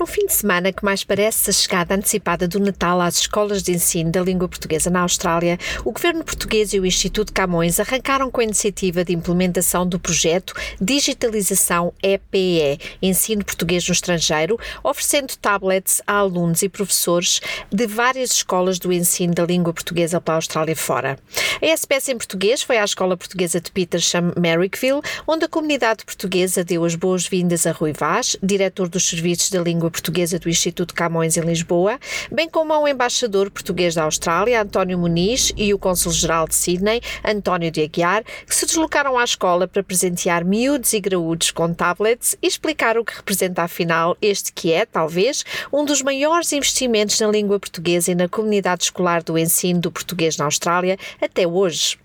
No fim de semana que mais parece a chegada antecipada do Natal às escolas de ensino da língua portuguesa na Austrália, o Governo Português e o Instituto Camões arrancaram com a iniciativa de implementação do projeto Digitalização EPE, Ensino Português no Estrangeiro, oferecendo tablets a alunos e professores de várias escolas do ensino da língua portuguesa pela Austrália fora. A SPS em português foi à Escola Portuguesa de Petersham, Merrickville, onde a comunidade portuguesa deu as boas-vindas a Rui Vaz, diretor dos Serviços da Língua Portuguesa do Instituto Camões em Lisboa, bem como ao embaixador português da Austrália, António Muniz, e o cônsul-geral de Sydney, António de Aguiar, que se deslocaram à escola para presentear miúdos e graúdos com tablets e explicar o que representa afinal este que é, talvez, um dos maiores investimentos na língua portuguesa e na comunidade escolar do ensino do português na Austrália até hoje.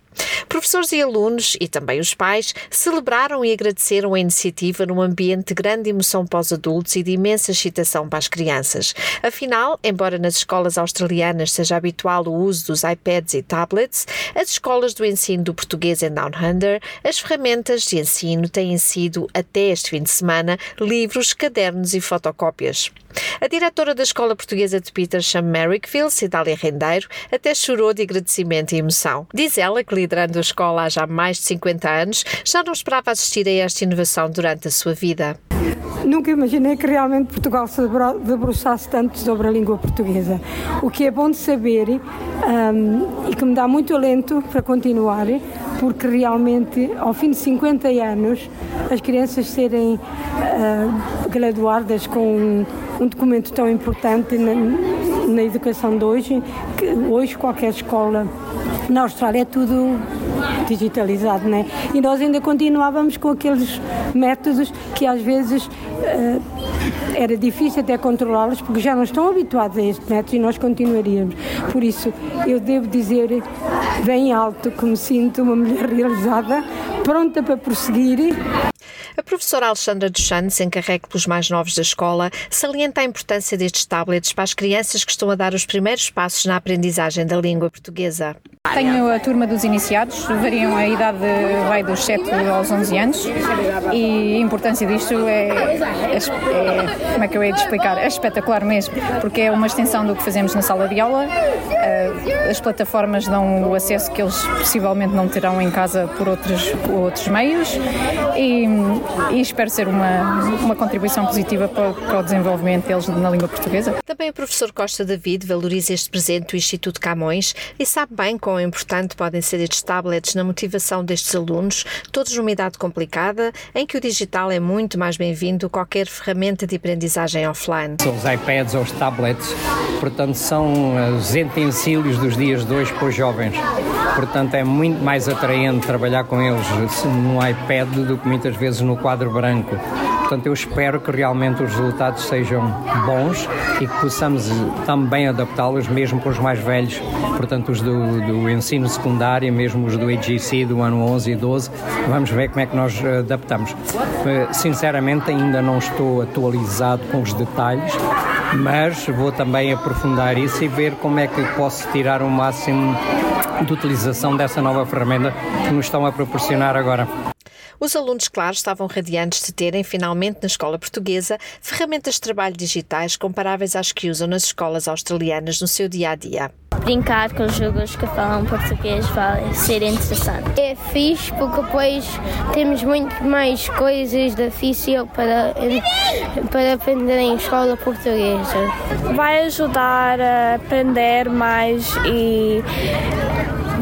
Professores e alunos, e também os pais, celebraram e agradeceram a iniciativa num ambiente de grande emoção para os adultos e de imensa excitação para as crianças. Afinal, embora nas escolas australianas seja habitual o uso dos iPads e tablets, as escolas do ensino do português em Down Under, as ferramentas de ensino têm sido, até este fim de semana, livros, cadernos e fotocópias. A diretora da Escola Portuguesa de Petersham, Merrickville, Cidália Rendeiro, até chorou de agradecimento e emoção. Diz ela que, liderando a escola há já mais de 50 anos, já não esperava assistir a esta inovação durante a sua vida. Nunca imaginei que realmente Portugal se debruçasse tanto sobre a língua portuguesa. O que é bom de saber um, e que me dá muito alento para continuar, porque realmente, ao fim de 50 anos, as crianças serem uh, graduadas com um, um documento tão importante na, na educação de hoje, que hoje qualquer escola na Austrália é tudo digitalizado, né? E nós ainda continuávamos com aqueles métodos que às vezes uh, era difícil até controlá-los porque já não estão habituados a este método e nós continuaríamos. Por isso, eu devo dizer bem alto que me sinto uma mulher realizada, pronta para prosseguir. A professora Alexandra dos Santos, encarregue pelos mais novos da escola, salienta a importância destes tablets para as crianças que estão a dar os primeiros passos na aprendizagem da língua portuguesa. Tenho a turma dos iniciados, variam a idade vai dos 7 aos 11 anos e a importância disto é, é, é, como é que eu de explicar? É espetacular mesmo, porque é uma extensão do que fazemos na sala de aula, eh, as plataformas dão o acesso que eles possivelmente não terão em casa por outros, por outros meios e, e, espero ser uma, uma contribuição positiva para, para o desenvolvimento deles na língua portuguesa. Também o professor Costa David valoriza este presente do Instituto Camões e sabe bem quão importante podem ser estes tablets na motivação destes alunos, todos numa idade complicada, em que o digital é muito mais bem-vindo qualquer ferramenta de aprendizagem offline. São os iPads ou os tablets, portanto, são os utensílios dos dias de hoje para os jovens. Portanto, é muito mais atraente trabalhar com eles no iPad do que muitas vezes no quadro branco. Portanto, eu espero que realmente os resultados sejam bons e que possamos também adaptá-los mesmo para os mais velhos, portanto, os do, do ensino secundário, mesmo os do AGC do ano 11 e 12. Vamos ver como é que nós adaptamos. Eh, sinceramente, ainda não estou atualizado com os detalhes, mas vou também aprofundar isso e ver como é que posso tirar o máximo de utilização dessa nova ferramenta que nos estão a proporcionar agora. Os alunos, claro, estavam radiantes de terem, finalmente, na escola portuguesa, ferramentas de trabalho digitais comparáveis às que usam nas escolas australianas no seu dia a dia. Brincar com os jogos que falam português vai ser interessante. É fixe porque depois temos muito mais coisas difíceis para, para aprender em escola portuguesa. Vai ajudar a aprender mais e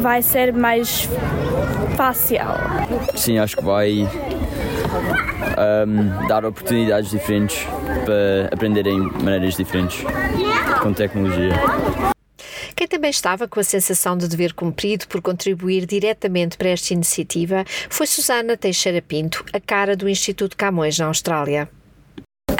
vai ser mais fácil. Sim, acho que vai um, dar oportunidades diferentes para aprenderem maneiras diferentes com tecnologia. Quem também estava com a sensação de dever cumprido por contribuir diretamente para esta iniciativa foi Susana Teixeira Pinto, a cara do Instituto Camões na Austrália.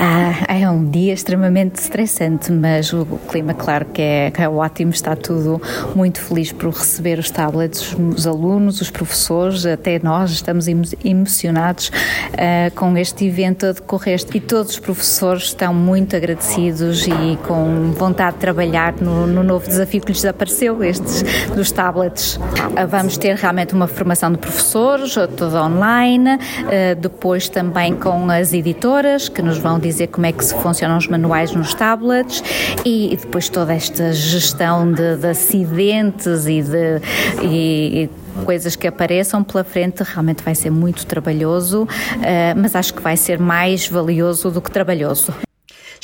Ah, é um dia extremamente estressante, mas o clima, claro que é, é ótimo, está tudo muito feliz por receber os tablets, os alunos, os professores, até nós estamos emocionados uh, com este evento a decorrer e todos os professores estão muito agradecidos e com vontade de trabalhar no, no novo desafio que lhes apareceu, estes dos tablets. Uh, vamos ter realmente uma formação de professores, toda online, uh, depois também com as editoras que nos vão dizer como é que se funcionam os manuais nos tablets e, e depois toda esta gestão de, de acidentes e de e, e coisas que apareçam pela frente realmente vai ser muito trabalhoso, uh, mas acho que vai ser mais valioso do que trabalhoso.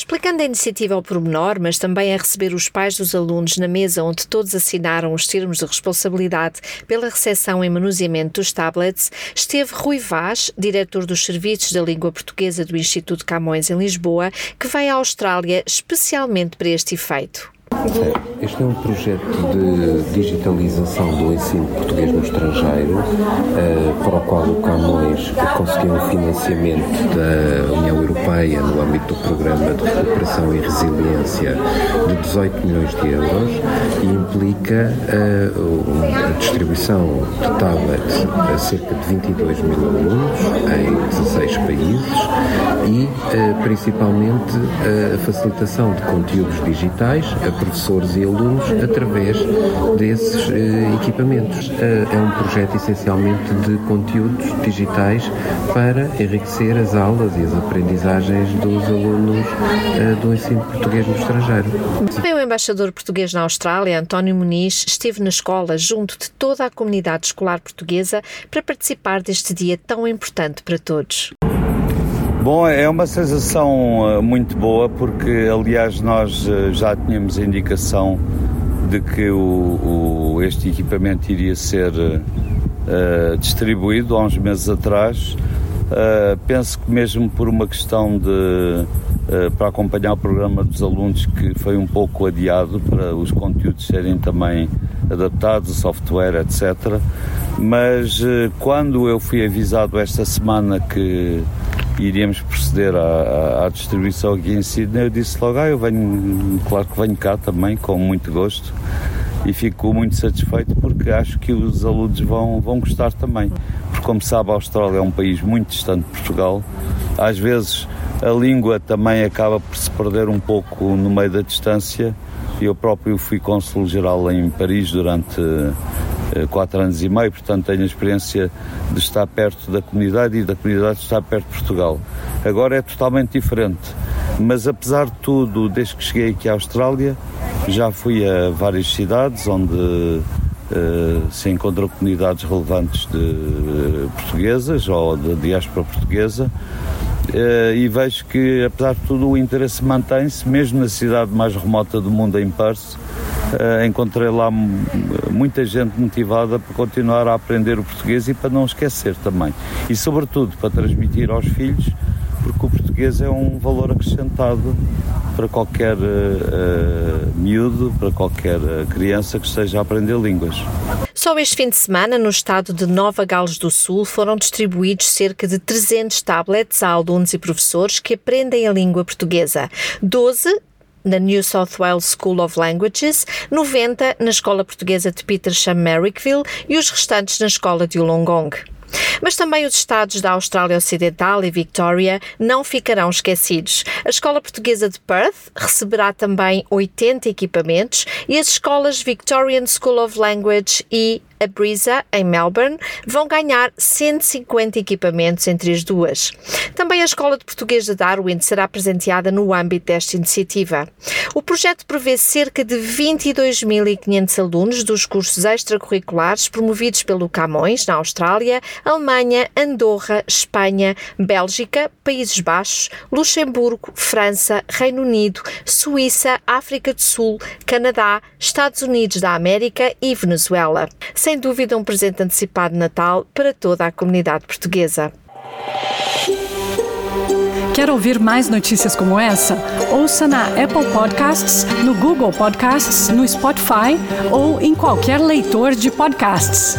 Explicando a iniciativa ao pormenor, mas também a receber os pais dos alunos na mesa onde todos assinaram os termos de responsabilidade pela recepção e manuseamento dos tablets, esteve Rui Vaz, diretor dos Serviços da Língua Portuguesa do Instituto Camões em Lisboa, que vai à Austrália especialmente para este efeito. Este é um projeto de digitalização do ensino português no estrangeiro, uh, para o qual o Camões conseguiu um financiamento da União Europeia no âmbito do Programa de Recuperação e Resiliência de 18 milhões de euros e implica uh, a distribuição de tablets a cerca de 22 mil alunos em 16 países e uh, principalmente a facilitação de conteúdos digitais a professores e alunos através desses uh, equipamentos. Uh, é um projeto essencialmente de conteúdos digitais para enriquecer as aulas e as aprendizagens dos alunos uh, do ensino português no estrangeiro. Também o embaixador português na Austrália, António Muniz, esteve na escola junto de toda a comunidade escolar portuguesa para participar deste dia tão importante para todos. Bom, é uma sensação eh, muito boa porque, aliás, nós eh, já tínhamos a indicação de que o, o este equipamento iria ser uh, distribuído há uns meses atrás. Uh, penso que mesmo por uma questão de uh, para acompanhar o programa dos alunos que foi um pouco adiado para os conteúdos serem também adaptados, o software, etc. Mas quando eu fui avisado esta semana que iríamos proceder à, à, distribuição aqui em Sydney, eu disse logo, ah, eu venho, claro que venho cá também, com muito gosto e fico muito satisfeito porque acho que os alunos vão, vão gostar também. Porque, como sabe, a Austrália é um país muito distante de Portugal. Às vezes a língua também acaba por se perder um pouco no meio da distância. Eu próprio fui cônsul-geral em Paris durante quatro anos e meio, portanto tenho a experiência de estar perto da comunidade e da comunidade de estar perto de Portugal. Agora é totalmente diferente, mas apesar de tudo, desde que cheguei aqui à Austrália, já fui a várias cidades onde uh, se encontram comunidades relevantes de uh, portuguesas ou da diáspora portuguesa uh, e vejo que, apesar de tudo, o interesse mantém-se, mesmo na cidade mais remota do mundo, em Perth. Uh, encontrei lá muita gente motivada para continuar a aprender o português e para não esquecer também. E, sobretudo, para transmitir aos filhos, porque o português é um valor acrescentado para qualquer uh, miúdo, para qualquer criança que esteja a aprender línguas. Só este fim de semana, no estado de Nova Gales do Sul, foram distribuídos cerca de 300 tablets a alunos e professores que aprendem a língua portuguesa. 12 na New South Wales School of Languages, 90 na Escola Portuguesa de Petersham Merrickville e os restantes na Escola de Wollongong. Mas também os estados da Austrália Ocidental e Victoria não ficarão esquecidos. A Escola Portuguesa de Perth receberá também 80 equipamentos e as escolas Victorian School of Language e a Brisa, em Melbourne, vão ganhar 150 equipamentos entre as duas. Também a Escola de Português de Darwin será presenteada no âmbito desta iniciativa. O projeto prevê cerca de 22.500 alunos dos cursos extracurriculares promovidos pelo Camões, na Austrália, Alemanha, Andorra, Espanha, Bélgica, Países Baixos, Luxemburgo, França, Reino Unido, Suíça, África do Sul, Canadá, Estados Unidos da América e Venezuela. Sem dúvida, um presente antecipado de Natal para toda a comunidade portuguesa. Quer ouvir mais notícias como essa? Ouça na Apple Podcasts, no Google Podcasts, no Spotify ou em qualquer leitor de podcasts.